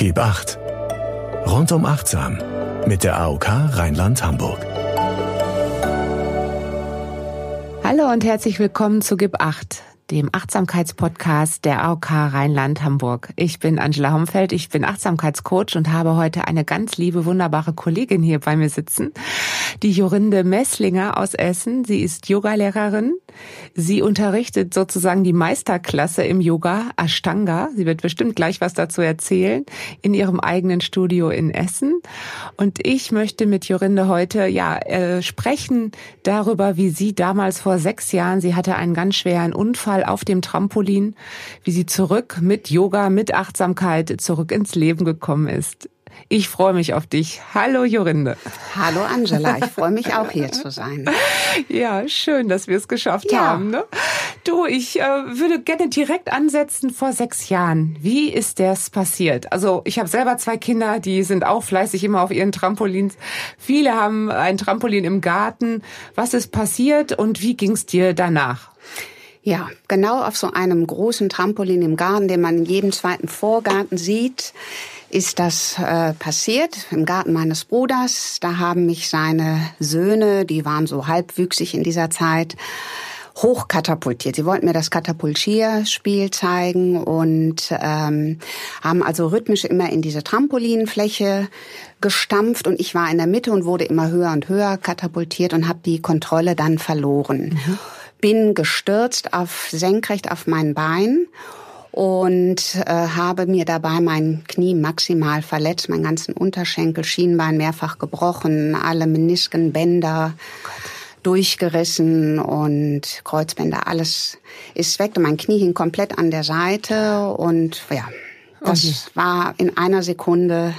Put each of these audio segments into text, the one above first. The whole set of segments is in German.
Gib acht. Rundum achtsam mit der AOK Rheinland-Hamburg. Hallo und herzlich willkommen zu Gib acht dem Achtsamkeitspodcast der AOK Rheinland-Hamburg. Ich bin Angela Homfeld, ich bin Achtsamkeitscoach und habe heute eine ganz liebe, wunderbare Kollegin hier bei mir sitzen, die Jorinde Messlinger aus Essen. Sie ist Yogalehrerin. Sie unterrichtet sozusagen die Meisterklasse im Yoga Ashtanga. Sie wird bestimmt gleich was dazu erzählen in ihrem eigenen Studio in Essen. Und ich möchte mit Jorinde heute ja äh, sprechen darüber, wie sie damals vor sechs Jahren, sie hatte einen ganz schweren Unfall Mal auf dem Trampolin, wie sie zurück mit Yoga, mit Achtsamkeit zurück ins Leben gekommen ist. Ich freue mich auf dich. Hallo Jorinde. Hallo Angela, ich freue mich auch hier zu sein. Ja, schön, dass wir es geschafft ja. haben. Ne? Du, ich äh, würde gerne direkt ansetzen vor sechs Jahren. Wie ist das passiert? Also ich habe selber zwei Kinder, die sind auch fleißig immer auf ihren Trampolins. Viele haben ein Trampolin im Garten. Was ist passiert und wie ging es dir danach? Ja, genau auf so einem großen Trampolin im Garten, den man in jedem zweiten Vorgarten sieht, ist das äh, passiert im Garten meines Bruders. Da haben mich seine Söhne, die waren so halbwüchsig in dieser Zeit, hochkatapultiert. Sie wollten mir das Katapultierspiel zeigen und ähm, haben also rhythmisch immer in diese Trampolinfläche gestampft und ich war in der Mitte und wurde immer höher und höher katapultiert und habe die Kontrolle dann verloren. Mhm bin gestürzt auf senkrecht auf mein Bein und äh, habe mir dabei mein Knie maximal verletzt, meinen ganzen Unterschenkel, Schienbein mehrfach gebrochen, alle Menisken, Bänder durchgerissen und Kreuzbänder, alles ist weg und mein Knie hing komplett an der Seite und ja, das okay. war in einer Sekunde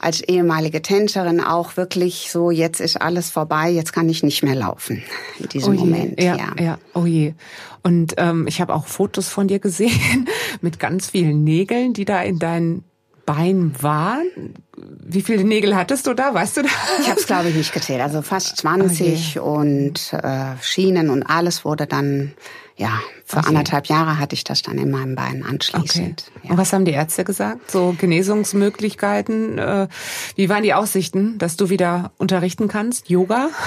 als ehemalige Tänzerin auch wirklich so, jetzt ist alles vorbei, jetzt kann ich nicht mehr laufen in diesem oh Moment. Ja, ja, ja, oh je. Und ähm, ich habe auch Fotos von dir gesehen mit ganz vielen Nägeln, die da in deinen Bein waren. Wie viele Nägel hattest du da? Weißt du das? Ich habe es, glaube ich, nicht gezählt. Also fast 20 okay. und äh, Schienen und alles wurde dann ja, für okay. anderthalb Jahre hatte ich das dann in meinem Bein anschließend. Okay. Ja. Und was haben die Ärzte gesagt? So Genesungsmöglichkeiten? Äh, wie waren die Aussichten, dass du wieder unterrichten kannst? Yoga?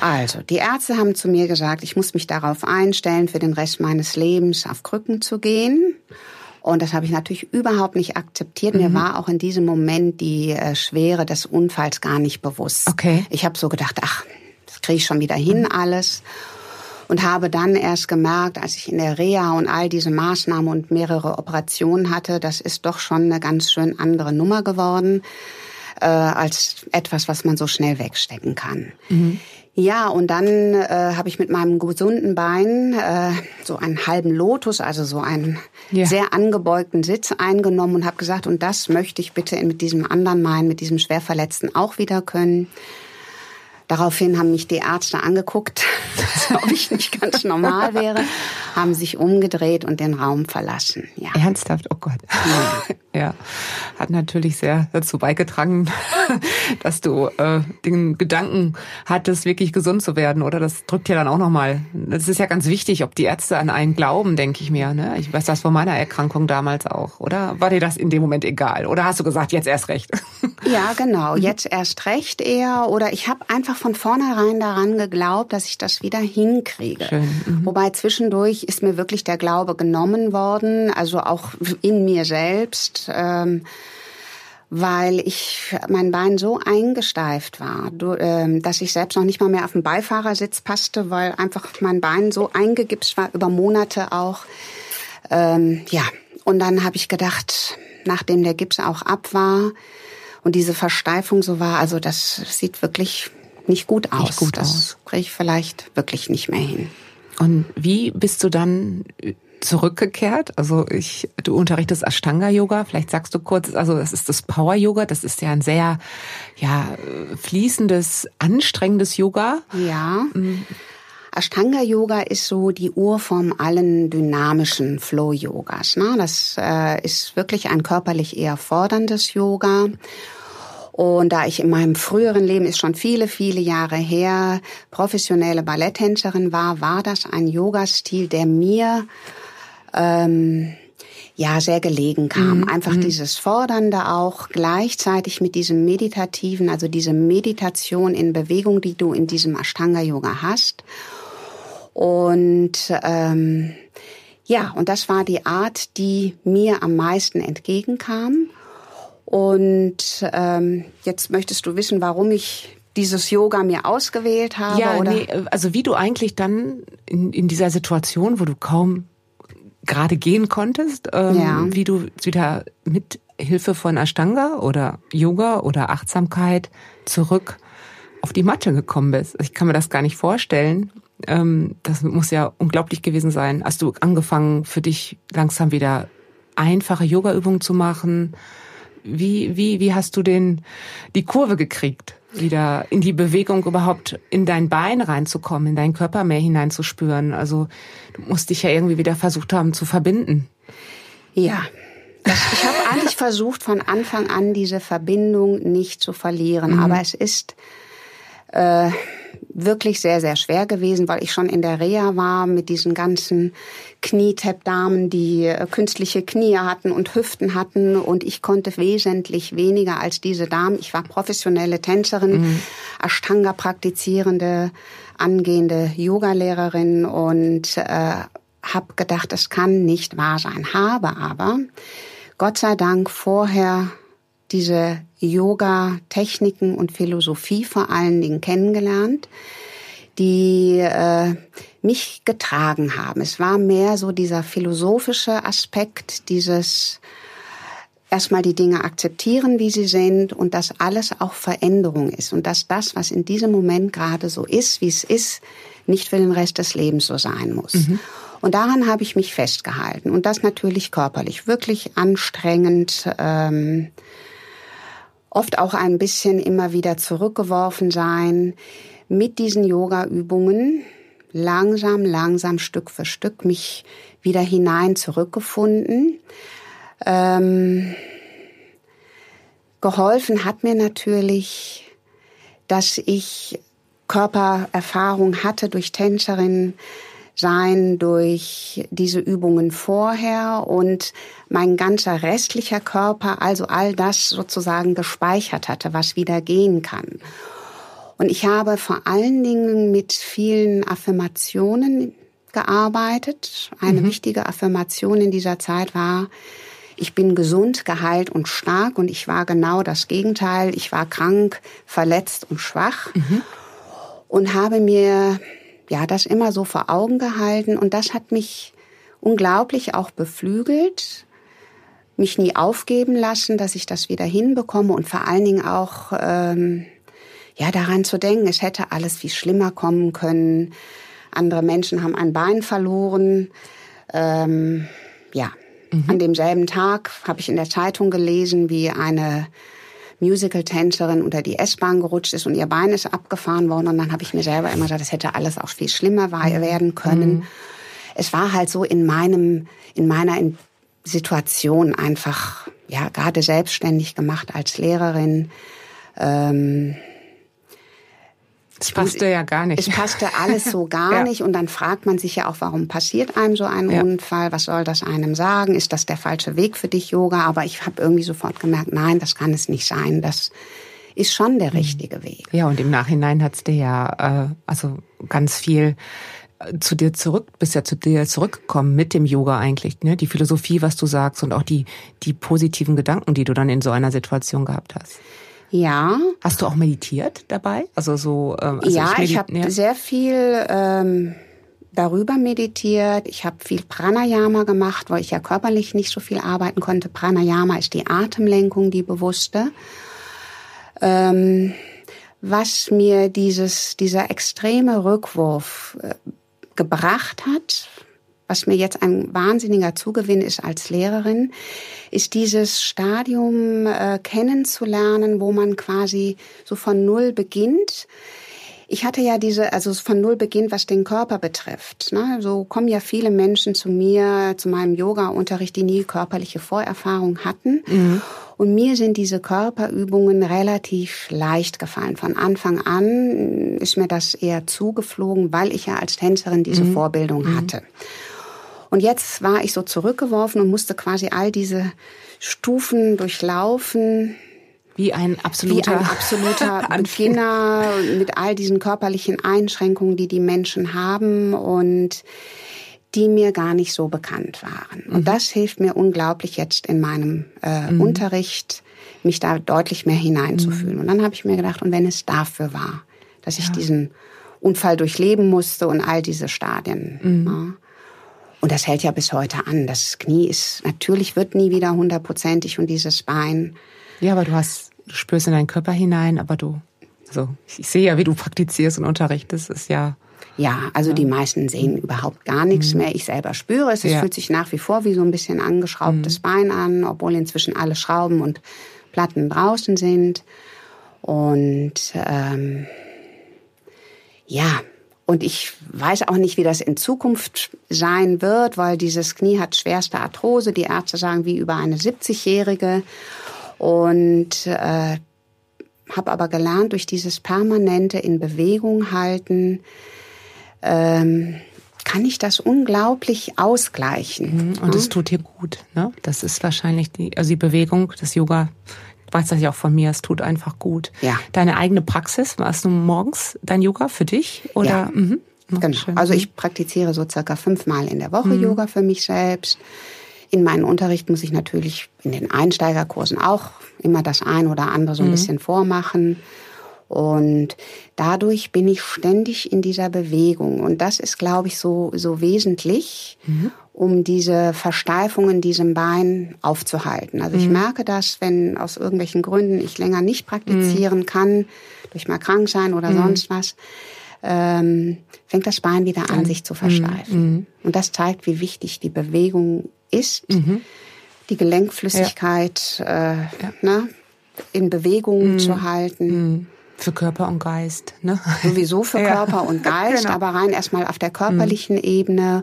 Also, die Ärzte haben zu mir gesagt, ich muss mich darauf einstellen, für den Rest meines Lebens auf Krücken zu gehen. Und das habe ich natürlich überhaupt nicht akzeptiert. Mhm. Mir war auch in diesem Moment die äh, Schwere des Unfalls gar nicht bewusst. Okay. Ich habe so gedacht, ach, das kriege ich schon wieder hin alles und habe dann erst gemerkt, als ich in der Reha und all diese Maßnahmen und mehrere Operationen hatte, das ist doch schon eine ganz schön andere Nummer geworden äh, als etwas, was man so schnell wegstecken kann. Mhm. Ja, und dann äh, habe ich mit meinem gesunden Bein äh, so einen halben Lotus, also so einen ja. sehr angebeugten Sitz eingenommen und habe gesagt, und das möchte ich bitte mit diesem anderen Bein, mit diesem Schwerverletzten auch wieder können. Daraufhin haben mich die Ärzte angeguckt, ob ich nicht ganz normal wäre, haben sich umgedreht und den Raum verlassen. Ja. Ernsthaft? Oh Gott. Ja. ja. Hat natürlich sehr dazu beigetragen, dass du äh, den Gedanken hattest, wirklich gesund zu werden. Oder das drückt ja dann auch nochmal. Das ist ja ganz wichtig, ob die Ärzte an einen glauben, denke ich mir. Ne? Ich weiß das von meiner Erkrankung damals auch. Oder war dir das in dem Moment egal? Oder hast du gesagt, jetzt erst recht? ja, genau. Jetzt erst recht eher. Oder ich habe einfach von vornherein daran geglaubt, dass ich das wieder hinkriege. Schön. Mhm. Wobei zwischendurch ist mir wirklich der Glaube genommen worden, also auch in mir selbst. Ähm, weil ich mein Bein so eingesteift war, ähm, dass ich selbst noch nicht mal mehr auf den Beifahrersitz passte, weil einfach mein Bein so eingegipst war über Monate auch. Ähm, ja, und dann habe ich gedacht, nachdem der Gips auch ab war und diese Versteifung so war, also das sieht wirklich nicht gut aus. Nicht gut das aus. kriege ich vielleicht wirklich nicht mehr hin. Und wie bist du dann zurückgekehrt? Also ich, du unterrichtest Ashtanga Yoga. Vielleicht sagst du kurz, also das ist das Power Yoga. Das ist ja ein sehr, ja, fließendes, anstrengendes Yoga. Ja. Mhm. Ashtanga Yoga ist so die Urform allen dynamischen Flow Yogas. Ne? Das äh, ist wirklich ein körperlich eher forderndes Yoga. Und da ich in meinem früheren Leben, ist schon viele, viele Jahre her, professionelle Balletttänzerin war, war das ein Yoga-Stil, der mir ähm, ja sehr gelegen kam. Mhm. Einfach mhm. dieses Fordernde auch gleichzeitig mit diesem Meditativen, also diese Meditation in Bewegung, die du in diesem Ashtanga-Yoga hast. Und ähm, ja, und das war die Art, die mir am meisten entgegenkam. Und ähm, jetzt möchtest du wissen, warum ich dieses Yoga mir ausgewählt habe? Ja, oder? Nee, also wie du eigentlich dann in, in dieser Situation, wo du kaum gerade gehen konntest, ähm, ja. wie du wieder mit Hilfe von Ashtanga oder Yoga oder Achtsamkeit zurück auf die Matte gekommen bist. Ich kann mir das gar nicht vorstellen. Ähm, das muss ja unglaublich gewesen sein. Hast du angefangen, für dich langsam wieder einfache Yoga-Übungen zu machen? Wie, wie, wie hast du den, die Kurve gekriegt? wieder in die Bewegung überhaupt in dein Bein reinzukommen, in deinen Körper mehr hineinzuspüren. Also du musst dich ja irgendwie wieder versucht haben zu verbinden. Ja. Ich habe eigentlich versucht, von Anfang an diese Verbindung nicht zu verlieren. Mhm. Aber es ist äh, wirklich sehr, sehr schwer gewesen, weil ich schon in der Reha war mit diesen ganzen Knietap-Damen, die äh, künstliche Knie hatten und Hüften hatten und ich konnte wesentlich weniger als diese Damen. Ich war professionelle Tänzerin, mhm. Ashtanga praktizierende, angehende Yogalehrerin und äh, habe gedacht, es kann nicht wahr sein. Habe aber Gott sei Dank vorher diese Yoga-Techniken und Philosophie vor allen Dingen kennengelernt, die äh, mich getragen haben. Es war mehr so dieser philosophische Aspekt, dieses erstmal die Dinge akzeptieren, wie sie sind und dass alles auch Veränderung ist und dass das, was in diesem Moment gerade so ist, wie es ist, nicht für den Rest des Lebens so sein muss. Mhm. Und daran habe ich mich festgehalten und das natürlich körperlich, wirklich anstrengend. Ähm, oft auch ein bisschen immer wieder zurückgeworfen sein mit diesen Yoga-Übungen, langsam, langsam, Stück für Stück mich wieder hinein zurückgefunden. Ähm, geholfen hat mir natürlich, dass ich Körpererfahrung hatte durch Tänzerinnen, sein durch diese Übungen vorher und mein ganzer restlicher Körper, also all das sozusagen gespeichert hatte, was wieder gehen kann. Und ich habe vor allen Dingen mit vielen Affirmationen gearbeitet. Eine mhm. wichtige Affirmation in dieser Zeit war, ich bin gesund, geheilt und stark und ich war genau das Gegenteil. Ich war krank, verletzt und schwach mhm. und habe mir ja, das immer so vor Augen gehalten und das hat mich unglaublich auch beflügelt, mich nie aufgeben lassen, dass ich das wieder hinbekomme und vor allen Dingen auch ähm, ja daran zu denken, es hätte alles viel schlimmer kommen können. Andere Menschen haben ein Bein verloren. Ähm, ja, mhm. an demselben Tag habe ich in der Zeitung gelesen, wie eine Musical-Tänzerin unter die S-Bahn gerutscht ist und ihr Bein ist abgefahren worden. Und dann habe ich mir selber immer gesagt, das hätte alles auch viel schlimmer mhm. werden können. Mhm. Es war halt so in meinem, in meiner Situation einfach, ja, gerade selbstständig gemacht als Lehrerin. Ähm, es passte ja gar nicht. Es passte alles so gar ja. nicht. Und dann fragt man sich ja auch, warum passiert einem so ein ja. Unfall? Was soll das einem sagen? Ist das der falsche Weg für dich, Yoga? Aber ich habe irgendwie sofort gemerkt, nein, das kann es nicht sein. Das ist schon der mhm. richtige Weg. Ja, und im Nachhinein hat's dir ja äh, also ganz viel äh, zu dir zurück, bist ja zu dir zurückgekommen mit dem Yoga eigentlich, ne? Die Philosophie, was du sagst und auch die, die positiven Gedanken, die du dann in so einer Situation gehabt hast. Ja. Hast du auch meditiert dabei? Also so. Ähm, also ja, ich, ich habe ja. sehr viel ähm, darüber meditiert. Ich habe viel Pranayama gemacht, weil ich ja körperlich nicht so viel arbeiten konnte. Pranayama ist die Atemlenkung, die bewusste. Ähm, was mir dieses, dieser extreme Rückwurf äh, gebracht hat, was mir jetzt ein wahnsinniger Zugewinn ist als Lehrerin, ist dieses Stadium äh, kennenzulernen, wo man quasi so von Null beginnt. Ich hatte ja diese, also von Null beginnt, was den Körper betrifft. Ne? So kommen ja viele Menschen zu mir, zu meinem Yoga-Unterricht, die nie körperliche Vorerfahrung hatten. Mhm. Und mir sind diese Körperübungen relativ leicht gefallen. Von Anfang an ist mir das eher zugeflogen, weil ich ja als Tänzerin diese mhm. Vorbildung mhm. hatte. Und jetzt war ich so zurückgeworfen und musste quasi all diese Stufen durchlaufen. Wie ein absoluter, Wie ein absoluter Beginner mit all diesen körperlichen Einschränkungen, die die Menschen haben und die mir gar nicht so bekannt waren. Und mhm. das hilft mir unglaublich jetzt in meinem äh, mhm. Unterricht, mich da deutlich mehr hineinzufühlen. Mhm. Und dann habe ich mir gedacht, und wenn es dafür war, dass ich diesen Unfall durchleben musste und all diese Stadien. Mhm. Ja. Und das hält ja bis heute an. Das Knie ist, natürlich wird nie wieder hundertprozentig und dieses Bein. Ja, aber du hast, du spürst in deinen Körper hinein, aber du, so, ich sehe ja, wie du praktizierst und unterrichtest, ist ja. Ja, also ja. die meisten sehen überhaupt gar nichts mhm. mehr. Ich selber spüre es. Es ja. fühlt sich nach wie vor wie so ein bisschen angeschraubtes mhm. Bein an, obwohl inzwischen alle Schrauben und Platten draußen sind. Und ähm, ja, und ich weiß auch nicht, wie das in Zukunft sein wird, weil dieses Knie hat schwerste Arthrose. Die Ärzte sagen wie über eine 70-Jährige. Und äh, habe aber gelernt, durch dieses permanente in Bewegung halten, ähm, kann ich das unglaublich ausgleichen. Mhm, und es tut dir gut. Ne? Das ist wahrscheinlich die, also die Bewegung, das Yoga weiß das ja auch von mir, es tut einfach gut. Ja. Deine eigene Praxis, machst du morgens dein Yoga für dich? Oder? Ja. Mhm. Genau. Also ich praktiziere so circa fünfmal in der Woche mhm. Yoga für mich selbst. In meinen Unterricht muss ich natürlich in den Einsteigerkursen auch immer das ein oder andere so ein mhm. bisschen vormachen. Und dadurch bin ich ständig in dieser Bewegung. Und das ist, glaube ich, so, so wesentlich, mhm um diese Versteifung in diesem Bein aufzuhalten. Also ich mhm. merke das, wenn aus irgendwelchen Gründen ich länger nicht praktizieren mhm. kann, durch mal krank sein oder mhm. sonst was, ähm, fängt das Bein wieder an, sich zu versteifen. Mhm. Und das zeigt, wie wichtig die Bewegung ist, mhm. die Gelenkflüssigkeit ja. Äh, ja. Ne, in Bewegung mhm. zu halten. Für Körper und Geist, ne? Sowieso für Körper und Geist, genau. aber rein erstmal auf der körperlichen Ebene.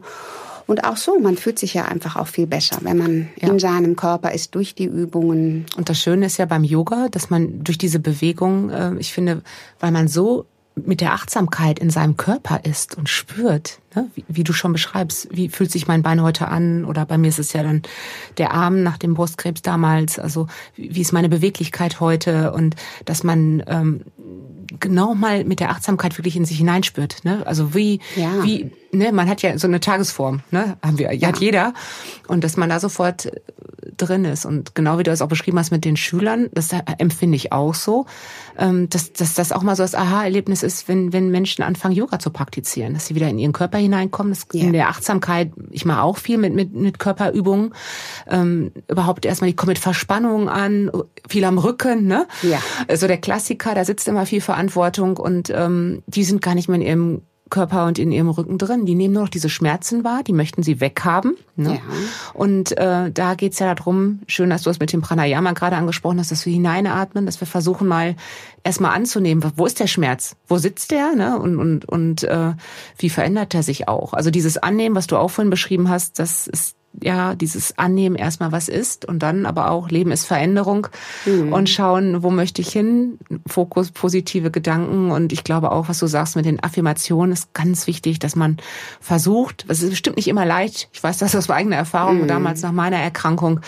Und auch so, man fühlt sich ja einfach auch viel besser, wenn man ja. in seinem Körper ist durch die Übungen. Und das Schöne ist ja beim Yoga, dass man durch diese Bewegung, äh, ich finde, weil man so mit der Achtsamkeit in seinem Körper ist und spürt, ne? wie, wie, du schon beschreibst, wie fühlt sich mein Bein heute an oder bei mir ist es ja dann der Arm nach dem Brustkrebs damals, also wie ist meine Beweglichkeit heute und dass man ähm, genau mal mit der Achtsamkeit wirklich in sich hineinspürt. Ne? Also wie, ja. wie, ne, man hat ja so eine Tagesform, ne? Haben wir, ja. hat jeder. Und dass man da sofort äh, drin ist. Und genau wie du es auch beschrieben hast mit den Schülern, das empfinde ich auch so, ähm, dass, dass das auch mal so das Aha-Erlebnis ist, wenn, wenn Menschen anfangen, Yoga zu praktizieren, dass sie wieder in ihren Körper hineinkommen. Das ja. in der Achtsamkeit, ich mache auch viel mit, mit, mit Körperübungen. Ähm, überhaupt erstmal, die kommen mit Verspannungen an, viel am Rücken, ne? Ja. Also der Klassiker, da sitzt immer viel Verantwortung und ähm, die sind gar nicht mehr in ihrem Körper und in ihrem Rücken drin. Die nehmen nur noch diese Schmerzen wahr, die möchten sie weghaben. Ne? Ja. Und äh, da geht's ja darum, schön, dass du es mit dem Pranayama gerade angesprochen hast, dass wir hineinatmen, dass wir versuchen mal erstmal anzunehmen, wo ist der Schmerz? Wo sitzt der? Ne? Und, und, und äh, wie verändert er sich auch? Also dieses Annehmen, was du auch vorhin beschrieben hast, das ist ja, dieses Annehmen erstmal was ist und dann aber auch Leben ist Veränderung mhm. und schauen, wo möchte ich hin? Fokus, positive Gedanken und ich glaube auch, was du sagst mit den Affirmationen ist ganz wichtig, dass man versucht, es ist bestimmt nicht immer leicht, ich weiß das aus eigener Erfahrung mhm. damals nach meiner Erkrankung,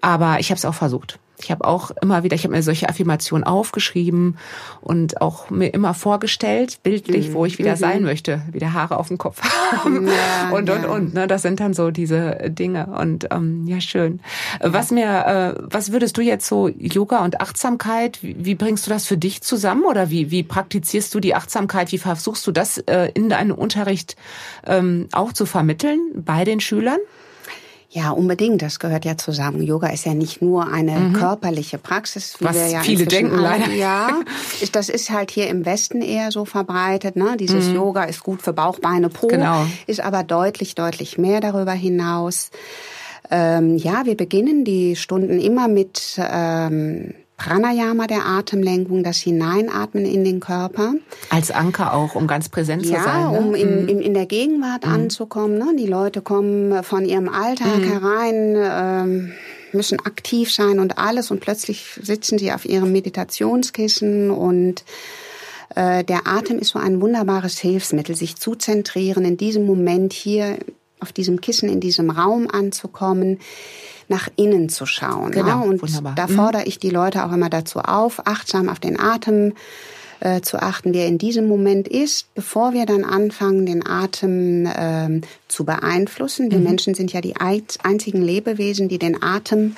aber ich habe es auch versucht. Ich habe auch immer wieder, ich habe mir solche Affirmationen aufgeschrieben und auch mir immer vorgestellt, bildlich, mhm. wo ich wieder mhm. sein möchte, wieder Haare auf dem Kopf haben ja, und und ja. und. Ne, das sind dann so diese Dinge und ähm, ja schön. Was mir, äh, was würdest du jetzt so Yoga und Achtsamkeit? Wie, wie, bringst du das für dich zusammen oder wie wie praktizierst du die Achtsamkeit? Wie versuchst du das äh, in deinem Unterricht ähm, auch zu vermitteln bei den Schülern? Ja, unbedingt. Das gehört ja zusammen. Yoga ist ja nicht nur eine mhm. körperliche Praxis, wie Was wir ja viele denken leider. Ja, ist, das ist halt hier im Westen eher so verbreitet. Ne? Dieses mhm. Yoga ist gut für Bauch, Beine, Po, genau. ist aber deutlich, deutlich mehr darüber hinaus. Ähm, ja, wir beginnen die Stunden immer mit ähm, Pranayama der Atemlenkung, das Hineinatmen in den Körper. Als Anker auch, um ganz präsent ja, zu sein. Ja, ne? um in, mhm. in, in, der Gegenwart mhm. anzukommen. Ne? Die Leute kommen von ihrem Alltag mhm. herein, ähm, müssen aktiv sein und alles und plötzlich sitzen sie auf ihrem Meditationskissen und äh, der Atem ist so ein wunderbares Hilfsmittel, sich zu zentrieren in diesem Moment hier auf diesem Kissen in diesem Raum anzukommen, nach innen zu schauen. Genau, ja? Und wunderbar. da Mhm. fordere ich die Leute auch immer dazu auf, achtsam auf den Atem äh, zu achten, der in diesem Moment ist, bevor wir dann anfangen, den Atem ähm, zu beeinflussen. Wir Menschen sind ja die einzigen Lebewesen, die den Atem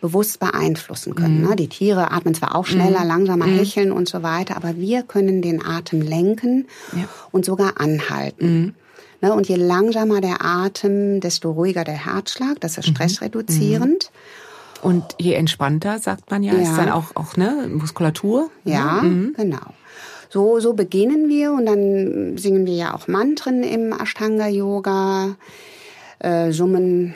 bewusst beeinflussen können. Ne? Die Tiere atmen zwar auch schneller, langsamer, hecheln und so weiter, aber wir können den Atem lenken Ja. und sogar anhalten. Ne? Und je langsamer der Atem, desto ruhiger der Herzschlag. Das ist stressreduzierend. Und je entspannter, sagt man ja, ist Ja. dann auch, auch ne, Muskulatur. Ja, genau. So, so beginnen wir und dann singen wir ja auch Mantren im Ashtanga-Yoga, äh, summen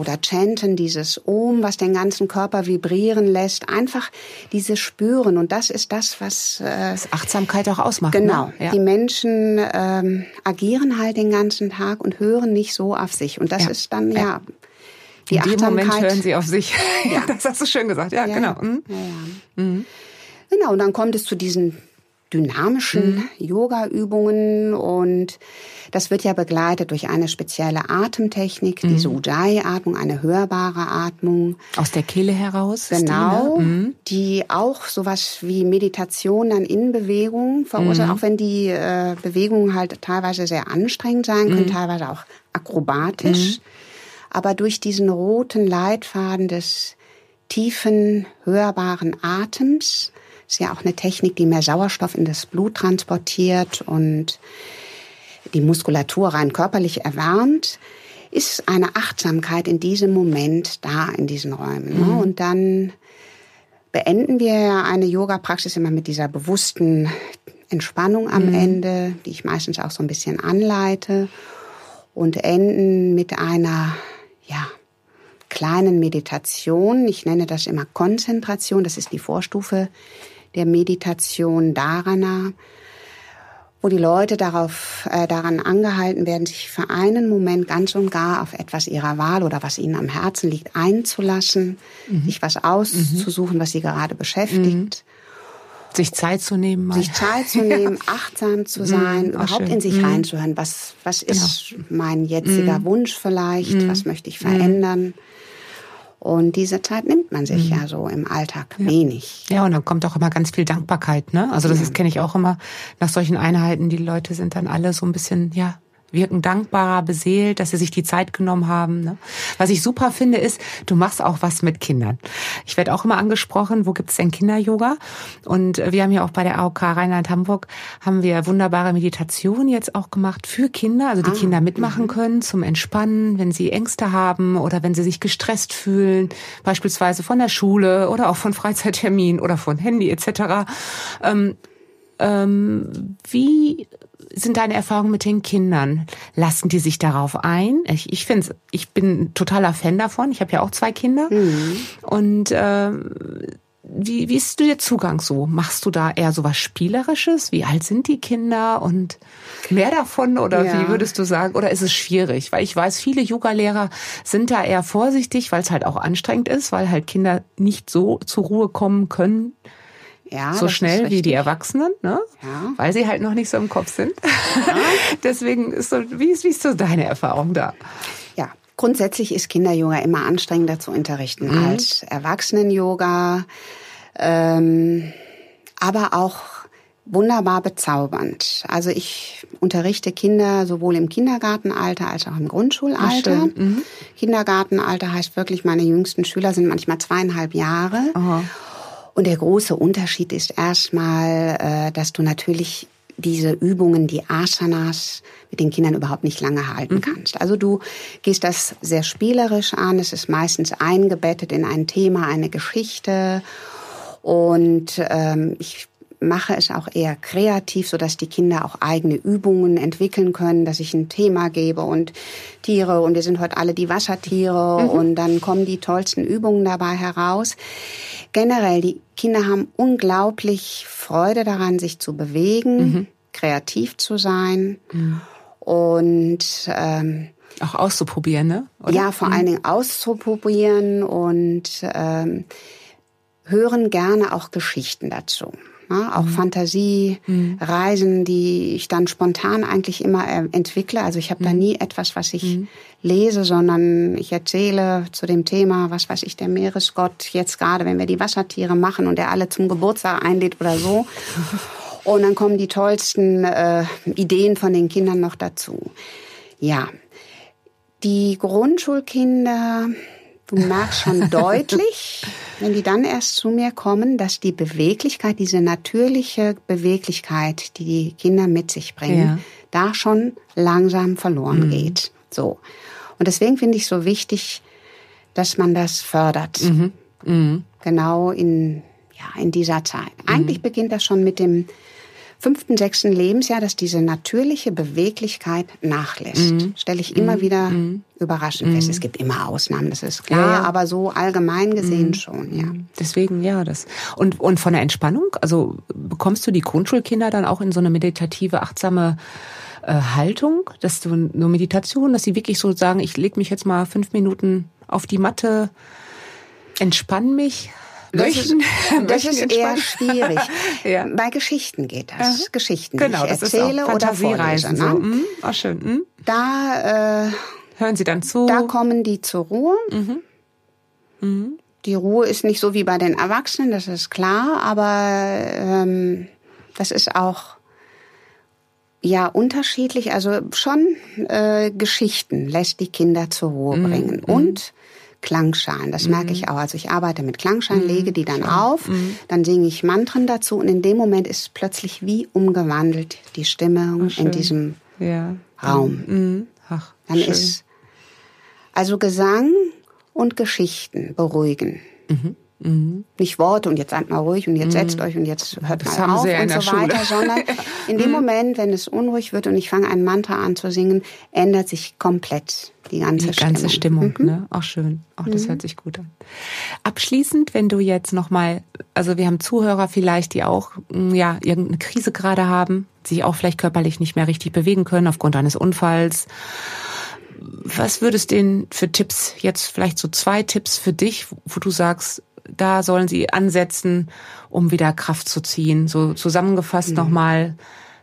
oder chanten dieses Om, was den ganzen Körper vibrieren lässt. Einfach dieses Spüren und das ist das, was äh, Was Achtsamkeit auch ausmacht. Genau. Ne? Ja. Die Menschen ähm, agieren halt den ganzen Tag und hören nicht so auf sich. Und das Ja. ist dann, ja, die In dem Achtsamkeit. Moment hören sie auf sich. Ja. das hast du schön gesagt. Ja, Ja, genau. Mhm. Ja, ja. Genau, und dann kommt es zu diesen dynamischen Mhm. Yoga-Übungen und das wird ja begleitet durch eine spezielle Atemtechnik, Mhm. diese Ujjayi-Atmung, eine hörbare Atmung. Aus der Kehle heraus. ist die, Genau, ne? Mhm. die auch sowas wie Meditation dann in Bewegung verursacht, Mhm. auch wenn die äh, Bewegungen halt teilweise sehr anstrengend sein können, Mhm. teilweise auch akrobatisch. Aber durch diesen roten Leitfaden des tiefen, hörbaren Atems, ist ja auch eine Technik, die mehr Sauerstoff in das Blut transportiert und die Muskulatur rein körperlich erwärmt, ist eine Achtsamkeit in diesem Moment da in diesen Räumen. Ne? Und dann beenden wir ja eine Yoga-Praxis immer mit dieser bewussten Entspannung am Ende, die ich meistens auch so ein bisschen anleite und enden mit einer, ja, kleinen Meditation. Ich nenne das immer Konzentration. Das ist die Vorstufe der Meditation Dharana, wo die Leute darauf, äh, daran angehalten werden, sich für einen Moment ganz und gar auf etwas ihrer Wahl oder was ihnen am Herzen liegt einzulassen, sich was auszusuchen, was sie gerade beschäftigt, Sich Zeit zu nehmen. Mal. sich Zeit zu nehmen, achtsam zu sein, auch überhaupt schön. in sich reinzuhören. Was, was ist mein jetziger Wunsch vielleicht? Was möchte ich verändern? Und diese Zeit nimmt man sich ja so im Alltag wenig. Ja, und dann kommt auch immer ganz viel Dankbarkeit, ne? Also das ist kenne ich auch immer nach solchen Einheiten. Die Leute sind dann alle so ein bisschen, ja, wirken dankbarer, beseelt, dass sie sich die Zeit genommen haben. Ne? Was ich super finde, ist, du machst auch was mit Kindern. Ich werde auch immer angesprochen, wo gibt's denn Kinder-Yoga? Und äh, wir haben ja auch bei der AOK Rheinland-Hamburg haben wir wunderbare Meditation jetzt auch gemacht für Kinder, also die Kinder mitmachen können zum Entspannen, wenn sie Ängste haben oder wenn sie sich gestresst fühlen, beispielsweise von der Schule oder auch von Freizeitterminen oder von Handy etc. Ähm, wie sind deine Erfahrungen mit den Kindern? Lassen die sich darauf ein? Ich, ich finde, ich bin ein totaler Fan davon. Ich habe ja auch zwei Kinder. Und ähm, wie, wie ist du der Zugang so? Machst du da eher so was Spielerisches? Wie alt sind die Kinder und mehr davon? Oder Ja. wie würdest du sagen? Oder ist es schwierig? Weil ich weiß, viele Yoga-Lehrer sind da eher vorsichtig, weil es halt auch anstrengend ist, weil halt Kinder nicht so zur Ruhe kommen können, Ja, so schnell wie die Erwachsenen, ne? Ja. Weil sie halt noch nicht so im Kopf sind. Deswegen ist so, wie ist, wie ist so deine Erfahrung da? Ja, grundsätzlich ist Kinder-Yoga immer anstrengender zu unterrichten als Erwachsenen-Yoga, ähm, aber auch wunderbar bezaubernd. Also ich unterrichte Kinder sowohl im Kindergartenalter als auch im Grundschulalter. Kindergartenalter heißt wirklich, meine jüngsten Schüler sind manchmal zweieinhalb Jahre. Und der große Unterschied ist erstmal, äh, dass du natürlich diese Übungen, die Asanas, mit den Kindern überhaupt nicht lange halten kannst. Also du gehst das sehr spielerisch an. Es ist meistens eingebettet in ein Thema, eine Geschichte. Und ähm, ich mache es auch eher kreativ, so dass die Kinder auch eigene Übungen entwickeln können, dass ich ein Thema gebe und Tiere und wir sind heute alle die Wassertiere und dann kommen die tollsten Übungen dabei heraus. Generell, die Kinder haben unglaublich Freude daran, sich zu bewegen, kreativ zu sein und ähm, Auch auszuprobieren, ne? Oder? ja, vor allen Dingen auszuprobieren und ähm, hören gerne auch Geschichten dazu. Ja, auch mhm. Fantasiereisen, die ich dann spontan eigentlich immer äh, entwickle. Also ich habe da nie etwas, was ich mhm. lese, sondern ich erzähle zu dem Thema, was weiß ich, der Meeresgott jetzt gerade, wenn wir die Wassertiere machen und er alle zum Geburtstag einlädt oder so. Und dann kommen die tollsten äh, Ideen von den Kindern noch dazu. Ja, die Grundschulkinder, du merkst schon deutlich, wenn die dann erst zu mir kommen, dass die Beweglichkeit, diese natürliche Beweglichkeit, die die Kinder mit sich bringen, ja. da schon langsam verloren mhm. geht. So. Und deswegen finde ich so wichtig, dass man das fördert. Mhm. Mhm. Genau in, ja, in dieser Zeit. Eigentlich mhm. beginnt das schon mit dem fünften, sechsten Lebensjahr, dass diese natürliche Beweglichkeit nachlässt. Mhm. Stelle ich immer mhm. wieder mhm. überraschend fest. Es mhm. gibt immer Ausnahmen, das ist klar, ja, ja. aber so allgemein gesehen mhm. schon, ja. Deswegen, ja, das. Und, und von der Entspannung, also bekommst du die Grundschulkinder dann auch in so eine meditative, achtsame äh, Haltung, dass du nur Meditation, dass sie wirklich so sagen, ich leg mich jetzt mal fünf Minuten auf die Matte, entspann mich, Möchten, das ist, das ist eher schwierig. ja. Bei Geschichten geht das. Mhm. Geschichten, genau, ich erzähle oder vorlese. So. Ne? Mhm. Ach, schön. Mhm. Da äh, hören Sie dann zu. Da kommen die zur Ruhe. Mhm. Mhm. Die Ruhe ist nicht so wie bei den Erwachsenen, das ist klar, aber ähm, das ist auch ja unterschiedlich. Also schon äh, Geschichten lässt die Kinder zur Ruhe mhm. bringen und Klangschalen. Das mhm. merke ich auch. Also ich arbeite mit Klangschalen, mhm. lege die dann Schön. auf, mhm. dann singe ich Mantren dazu und in dem Moment ist plötzlich wie umgewandelt die Stimme Ach, in diesem ja. Raum. Mhm. Ach, dann schön. ist also Gesang und Geschichten beruhigen. Mhm. Mhm. Nicht Worte und jetzt seid mal ruhig und jetzt mhm. setzt euch und jetzt hört das mal auf und so weiter, sondern in dem mhm. Moment, wenn es unruhig wird und ich fange ein Mantra an zu singen, ändert sich komplett die ganze die Stimmung. ganze Stimmung. Mhm. Ne? Auch schön. Auch das mhm. hört sich gut an. Abschließend, wenn du jetzt noch mal, also wir haben Zuhörer vielleicht, die auch mm, ja irgendeine Krise gerade haben, sich auch vielleicht körperlich nicht mehr richtig bewegen können aufgrund eines Unfalls was würdest du denen für Tipps, jetzt vielleicht so zwei Tipps für dich, wo du sagst, da sollen sie ansetzen, um wieder Kraft zu ziehen. So zusammengefasst mhm. nochmal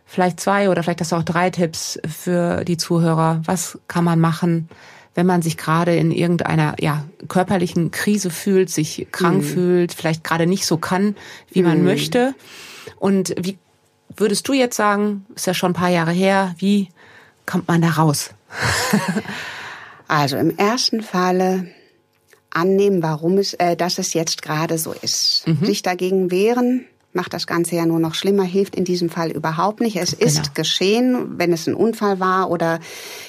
vielleicht zwei oder vielleicht hast du auch drei Tipps für die Zuhörer. Was kann man machen, wenn man sich gerade in irgendeiner ja, körperlichen Krise fühlt, sich krank mhm. fühlt, vielleicht gerade nicht so kann, wie man mhm. möchte? Und wie würdest du jetzt sagen, ist ja schon ein paar Jahre her, wie kommt man da raus? also im ersten Falle annehmen, warum es, äh, dass es jetzt gerade so ist. Mhm. Sich dagegen wehren, macht das Ganze ja nur noch schlimmer, hilft in diesem Fall überhaupt nicht. Es ist genau. geschehen, wenn es ein Unfall war oder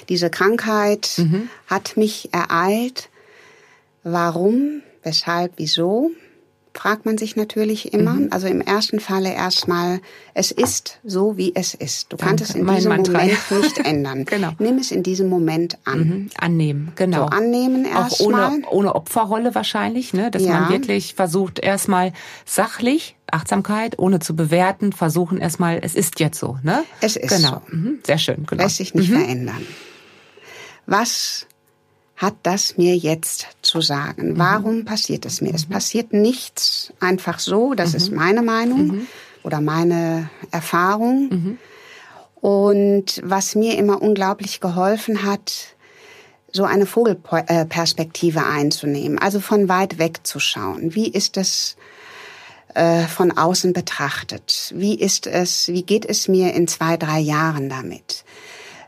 diese Krankheit mhm. hat mich ereilt. Warum? Weshalb? Wieso? Fragt man sich natürlich immer. Mhm. Also im ersten Falle erstmal, es ist so, wie es ist. Du Danke. kannst es in diesem. Moment nicht ändern. genau. Nimm es in diesem Moment an. Mhm. Annehmen, genau. So annehmen erstmal. Auch ohne, ohne Opferrolle wahrscheinlich, ne? dass ja. man wirklich versucht, erstmal sachlich Achtsamkeit, ohne zu bewerten, versuchen erstmal, es ist jetzt so, ne? Es ist genau. so. Mhm. Sehr schön, genau. Lässt sich nicht mhm. verändern. Was hat das mir jetzt zu sagen? Mhm. Warum passiert es mir? Es mhm. passiert nichts einfach so, das mhm. ist meine Meinung mhm. oder meine Erfahrung. Mhm. Und was mir immer unglaublich geholfen hat, so eine Vogelperspektive einzunehmen, also von weit weg zu schauen. Wie ist es äh, von außen betrachtet? Wie ist es, wie geht es mir in zwei, drei Jahren damit?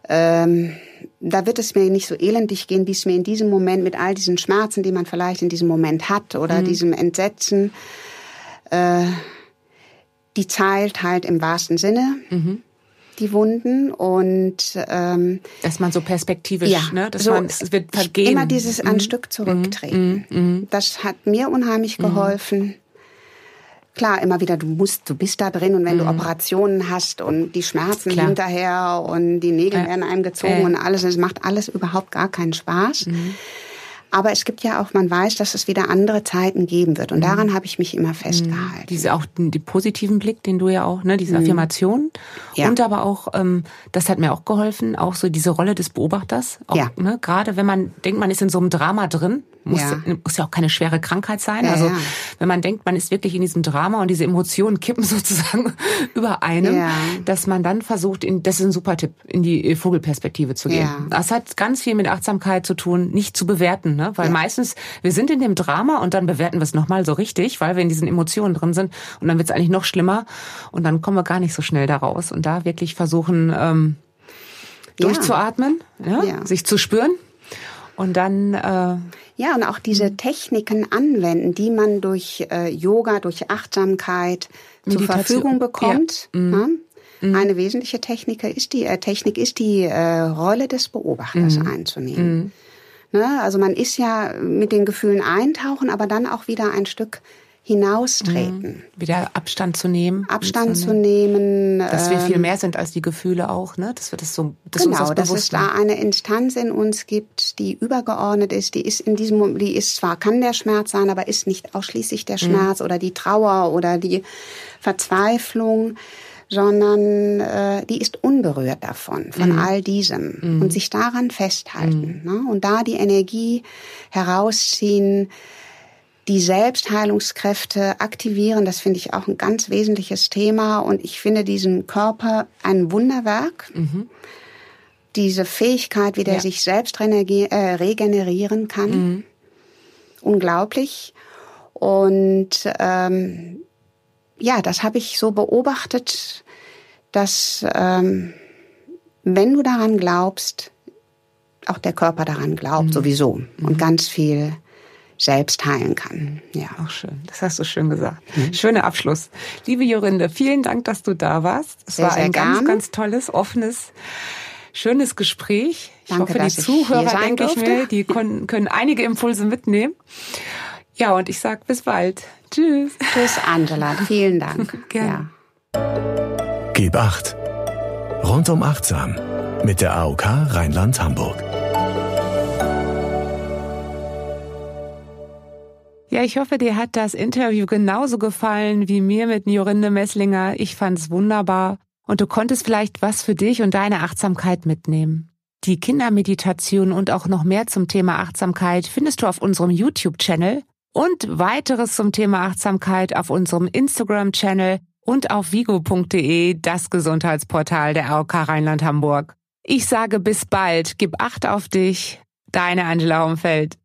Ähm, da wird es mir nicht so elendig gehen, wie es mir in diesem Moment mit all diesen Schmerzen, die man vielleicht in diesem Moment hat oder mhm. diesem Entsetzen, äh, die teilt halt im wahrsten Sinne. Mhm. Die Wunden und ähm, dass man so perspektivisch, ja, ne, dass so, man es wird vergehen. Immer dieses mhm. ein Stück zurücktreten. Mhm. mhm. Das hat mir unheimlich mhm. geholfen klar, immer wieder, du musst, du bist da drin und wenn mhm. du Operationen hast und die Schmerzen klar. hinterher und die Nägel äh, werden einem gezogen äh. und alles, es macht alles überhaupt gar keinen Spaß. Mhm. Aber es gibt ja auch, man weiß, dass es wieder andere Zeiten geben wird. Und mhm. daran habe ich mich immer festgehalten. Diese auch die positiven Blick, den du ja auch, ne, diese mhm. Affirmation. Ja. Und aber auch, ähm, das hat mir auch geholfen, auch so diese Rolle des Beobachters. Auch, ja. ne, gerade wenn man denkt, man ist in so einem Drama drin, muss ja, muss ja auch keine schwere Krankheit sein. Ja, also wenn man denkt, man ist wirklich in diesem Drama und diese Emotionen kippen sozusagen über einem, ja. dass man dann versucht, in, das ist ein super Tipp, in die Vogelperspektive zu gehen. Ja. Das hat ganz viel mit Achtsamkeit zu tun, nicht zu bewerten, ne? weil ja. meistens, wir sind in dem Drama und dann bewerten wir es nochmal so richtig, weil wir in diesen Emotionen drin sind und dann wird es eigentlich noch schlimmer und dann kommen wir gar nicht so schnell daraus und da wirklich versuchen, ähm, durchzuatmen, ja. ja. sich zu spüren und dann äh, ja und auch diese Techniken anwenden, die man durch äh, Yoga, durch Achtsamkeit Meditation. zur Verfügung bekommt. Ja. Mhm. Mhm. Eine wesentliche Technik ist die äh, Technik ist die äh, Rolle des Beobachters mhm. einzunehmen. Mhm. Ne? Also man ist ja mit den Gefühlen eintauchen, aber dann auch wieder ein Stück hinaustreten. Mhm. Wieder Abstand zu nehmen. Abstand zu nehmen. Dass wir viel ähm, mehr sind als die Gefühle auch, ne? Dass wir das so, dass genau, uns das dass es da eine Instanz in uns gibt, die übergeordnet ist, die ist in diesem, die ist zwar, kann der Schmerz sein, aber ist nicht ausschließlich der mhm. Schmerz mhm. oder die Trauer oder die Verzweiflung, sondern äh, die ist unberührt davon, von mhm. all diesem mhm. und sich daran festhalten mhm. ne? und da die Energie herausziehen, die Selbstheilungskräfte aktivieren, das finde ich auch ein ganz wesentliches Thema. Und ich finde diesen Körper ein Wunderwerk. Mhm. Diese Fähigkeit, wie der ja. sich selbst äh, regenerieren kann. Mhm. Unglaublich. Und ähm, ja, das habe ich so beobachtet, dass ähm, wenn du daran glaubst, auch der Körper daran glaubt, mhm. sowieso. Und mhm. ganz viel selbst heilen kann. Ja. Auch schön. Das hast du schön gesagt. Mhm. Schöner Abschluss. Liebe Jorinde, vielen Dank, dass du da warst. Es sehr, war ein ganz, gern. ganz tolles, offenes, schönes Gespräch. Ich Danke, hoffe, die Zuhörer, denke ich mir, die können, können einige Impulse mitnehmen. Ja, und ich sag bis bald. Tschüss. Tschüss, Angela. Vielen Dank. Gerne. Ja. Gib acht. Rundum achtsam mit der AOK Rheinland-Hamburg. Ja, ich hoffe, dir hat das Interview genauso gefallen wie mir mit Jorinde Messlinger. Ich fand's wunderbar. Und du konntest vielleicht was für dich und deine Achtsamkeit mitnehmen. Die Kindermeditation und auch noch mehr zum Thema Achtsamkeit findest du auf unserem YouTube-Channel und weiteres zum Thema Achtsamkeit auf unserem Instagram-Channel und auf vigo.de, das Gesundheitsportal der AOK Rheinland-Hamburg. Ich sage bis bald, gib Acht auf dich, deine Angela Homfeld.